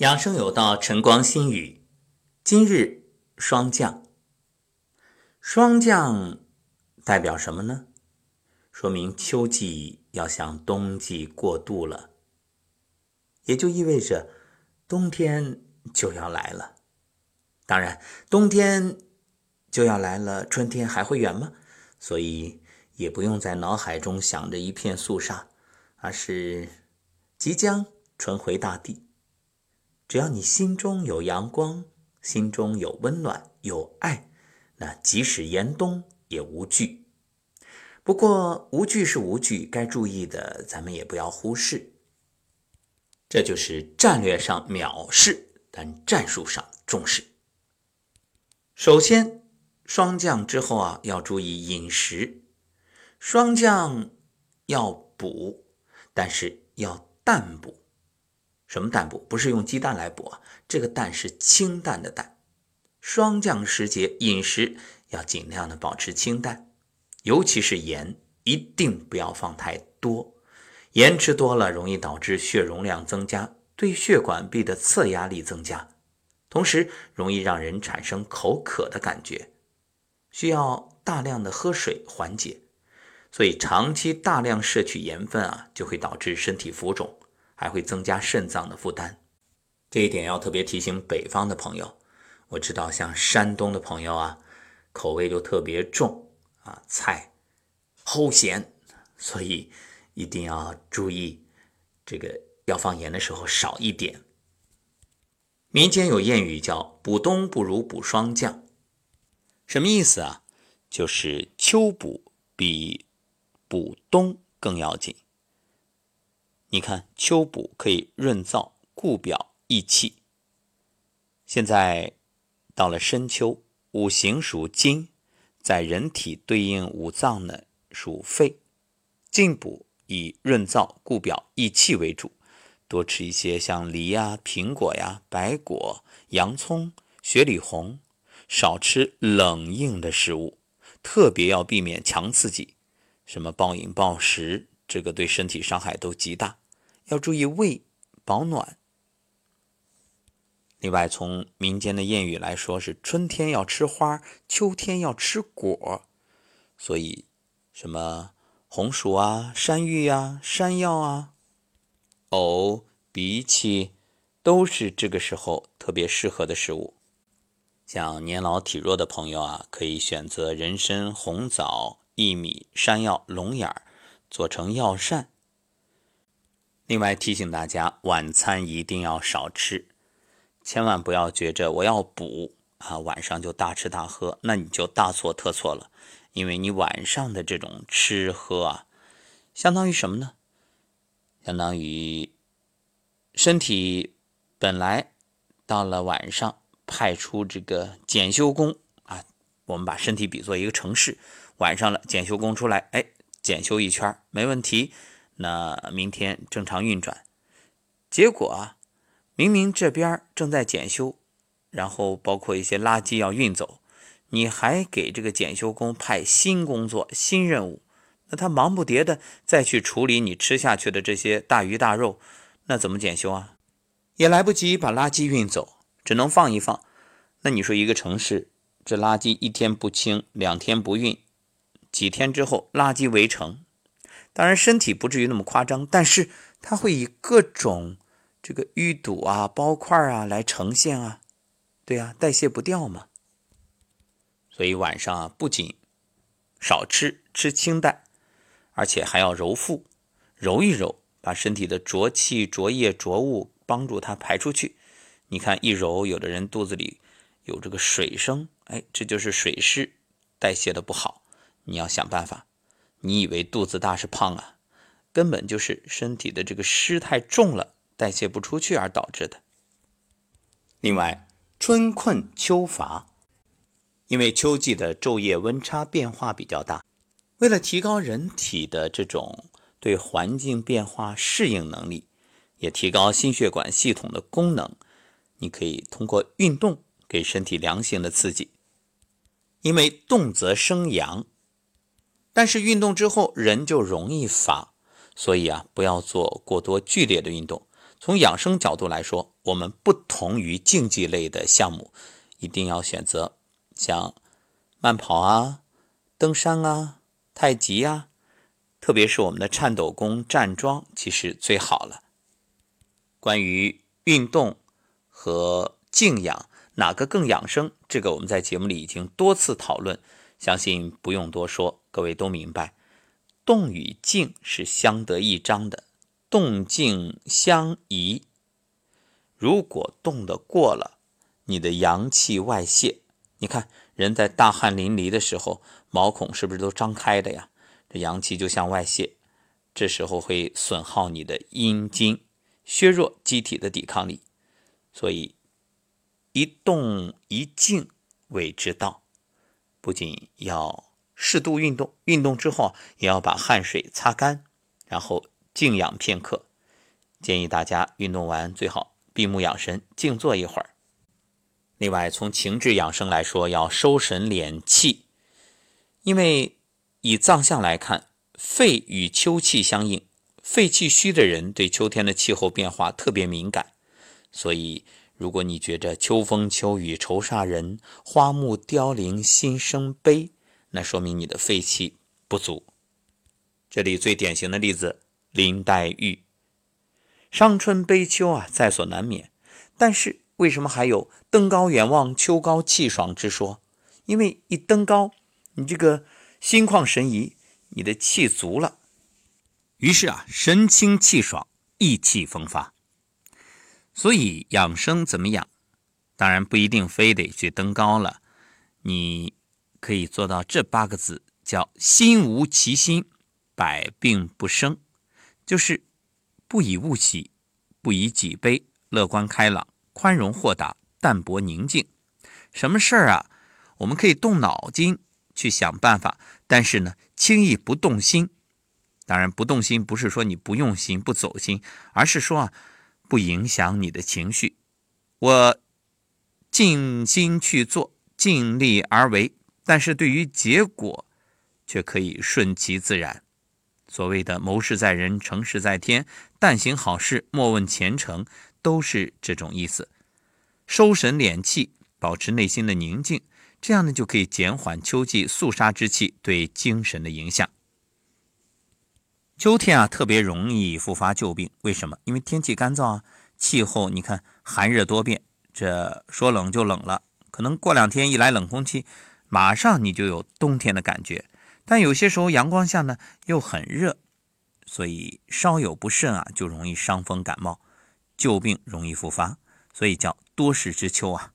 养生有道，晨光心语。今日霜降，霜降代表什么呢？说明秋季要向冬季过渡了，也就意味着冬天就要来了。当然，冬天就要来了，春天还会远吗？所以也不用在脑海中想着一片肃杀，而是即将春回大地。只要你心中有阳光，心中有温暖，有爱，那即使严冬也无惧。不过无惧是无惧，该注意的咱们也不要忽视。这就是战略上藐视，但战术上重视。首先，霜降之后啊，要注意饮食。霜降要补，但是要淡补。什么淡补？不是用鸡蛋来补啊，这个蛋是清淡的蛋。霜降时节，饮食要尽量的保持清淡，尤其是盐，一定不要放太多。盐吃多了，容易导致血容量增加，对血管壁的侧压力增加，同时容易让人产生口渴的感觉，需要大量的喝水缓解。所以长期大量摄取盐分啊，就会导致身体浮肿。还会增加肾脏的负担，这一点要特别提醒北方的朋友。我知道像山东的朋友啊，口味就特别重啊，菜齁咸，所以一定要注意这个要放盐的时候少一点。民间有谚语叫“补冬不如补霜降”，什么意思啊？就是秋补比补冬更要紧。你看，秋补可以润燥、固表、益气。现在到了深秋，五行属金，在人体对应五脏呢属肺，进补以润燥、固表、益气为主，多吃一些像梨呀、苹果呀、白果、洋葱、雪里红，少吃冷硬的食物，特别要避免强刺激，什么暴饮暴食，这个对身体伤害都极大。要注意胃保暖。另外，从民间的谚语来说，是春天要吃花，秋天要吃果。所以，什么红薯啊、山芋啊、山药啊、藕、荸荠，都是这个时候特别适合的食物。像年老体弱的朋友啊，可以选择人参、红枣、薏米、山药、龙眼儿，做成药膳。另外提醒大家，晚餐一定要少吃，千万不要觉着我要补啊，晚上就大吃大喝，那你就大错特错了。因为你晚上的这种吃喝啊，相当于什么呢？相当于身体本来到了晚上派出这个检修工啊，我们把身体比作一个城市，晚上了检修工出来，哎，检修一圈没问题。那明天正常运转，结果啊，明明这边正在检修，然后包括一些垃圾要运走，你还给这个检修工派新工作、新任务，那他忙不迭的再去处理你吃下去的这些大鱼大肉，那怎么检修啊？也来不及把垃圾运走，只能放一放。那你说一个城市，这垃圾一天不清，两天不运，几天之后垃圾围城。当然，身体不至于那么夸张，但是它会以各种这个淤堵啊、包块啊来呈现啊，对啊，代谢不掉嘛。所以晚上啊，不仅少吃，吃清淡，而且还要揉腹，揉一揉，把身体的浊气、浊液、浊物帮助它排出去。你看一揉，有的人肚子里有这个水声，哎，这就是水湿代谢的不好，你要想办法。你以为肚子大是胖啊？根本就是身体的这个湿太重了，代谢不出去而导致的。另外，春困秋乏，因为秋季的昼夜温差变化比较大，为了提高人体的这种对环境变化适应能力，也提高心血管系统的功能，你可以通过运动给身体良性的刺激，因为动则生阳。但是运动之后人就容易乏，所以啊，不要做过多剧烈的运动，从养生角度来说，我们不同于竞技类的项目，一定要选择像慢跑啊、登山啊、太极啊，特别是我们的颤抖功、站桩，其实最好了。关于运动和静养哪个更养生，这个我们在节目里已经多次讨论，相信不用多说，各位都明白。动与静是相得益彰的，动静相宜。如果动得过了，你的阳气外泄。你看，人在大汗淋漓的时候，毛孔是不是都张开的呀？这阳气就向外泄，这时候会损耗你的阴经，削弱机体的抵抗力。所以，一动一静谓之道，不仅要。适度运动，运动之后也要把汗水擦干，然后静养片刻。建议大家运动完最好闭目养神，静坐一会儿。另外，从情志养生来说，要收神敛气，因为以藏象来看，肺与秋气相应，肺气虚的人对秋天的气候变化特别敏感。所以，如果你觉着秋风秋雨愁煞人，花木凋零心生悲。那说明你的肺气不足。这里最典型的例子，林黛玉。伤春悲秋啊，在所难免。但是为什么还有登高远望秋高气爽之说？因为一登高，你这个心旷神怡，你的气足了，于是啊，神清气爽，意气风发。所以养生怎么养？当然不一定非得去登高了，你。可以做到这八个字，叫“心无其心，百病不生”，就是不以物喜，不以己悲，乐观开朗，宽容豁达，淡泊宁静。什么事儿啊？我们可以动脑筋去想办法，但是呢，轻易不动心。当然，不动心不是说你不用心、不走心，而是说啊，不影响你的情绪。我尽心去做，尽力而为。但是对于结果，却可以顺其自然。所谓的谋事在人，成事在天，但行好事，莫问前程，都是这种意思。收神敛气，保持内心的宁静，这样呢就可以减缓秋季肃杀之气对精神的影响。秋天啊，特别容易复发旧病，为什么？因为天气干燥啊，气候你看寒热多变，这说冷就冷了，可能过两天一来冷空气。马上你就有冬天的感觉，但有些时候阳光下呢又很热，所以稍有不慎啊就容易伤风感冒，旧病容易复发，所以叫多事之秋啊。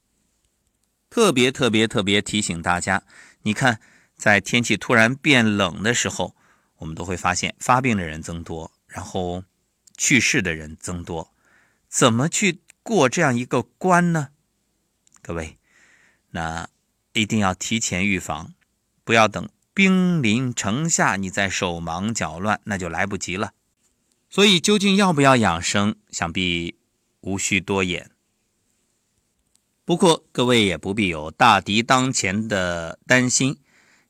特别特别特别提醒大家，你看在天气突然变冷的时候，我们都会发现发病的人增多，然后去世的人增多，怎么去过这样一个关呢？各位，那。一定要提前预防，不要等兵临城下，你再手忙脚乱，那就来不及了。所以，究竟要不要养生，想必无需多言。不过，各位也不必有大敌当前的担心，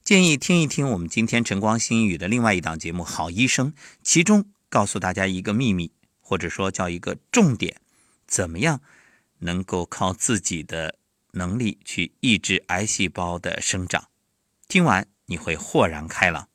建议听一听我们今天晨光新语的另外一档节目《好医生》，其中告诉大家一个秘密，或者说叫一个重点，怎么样能够靠自己的。能力去抑制癌细胞的生长，听完你会豁然开朗。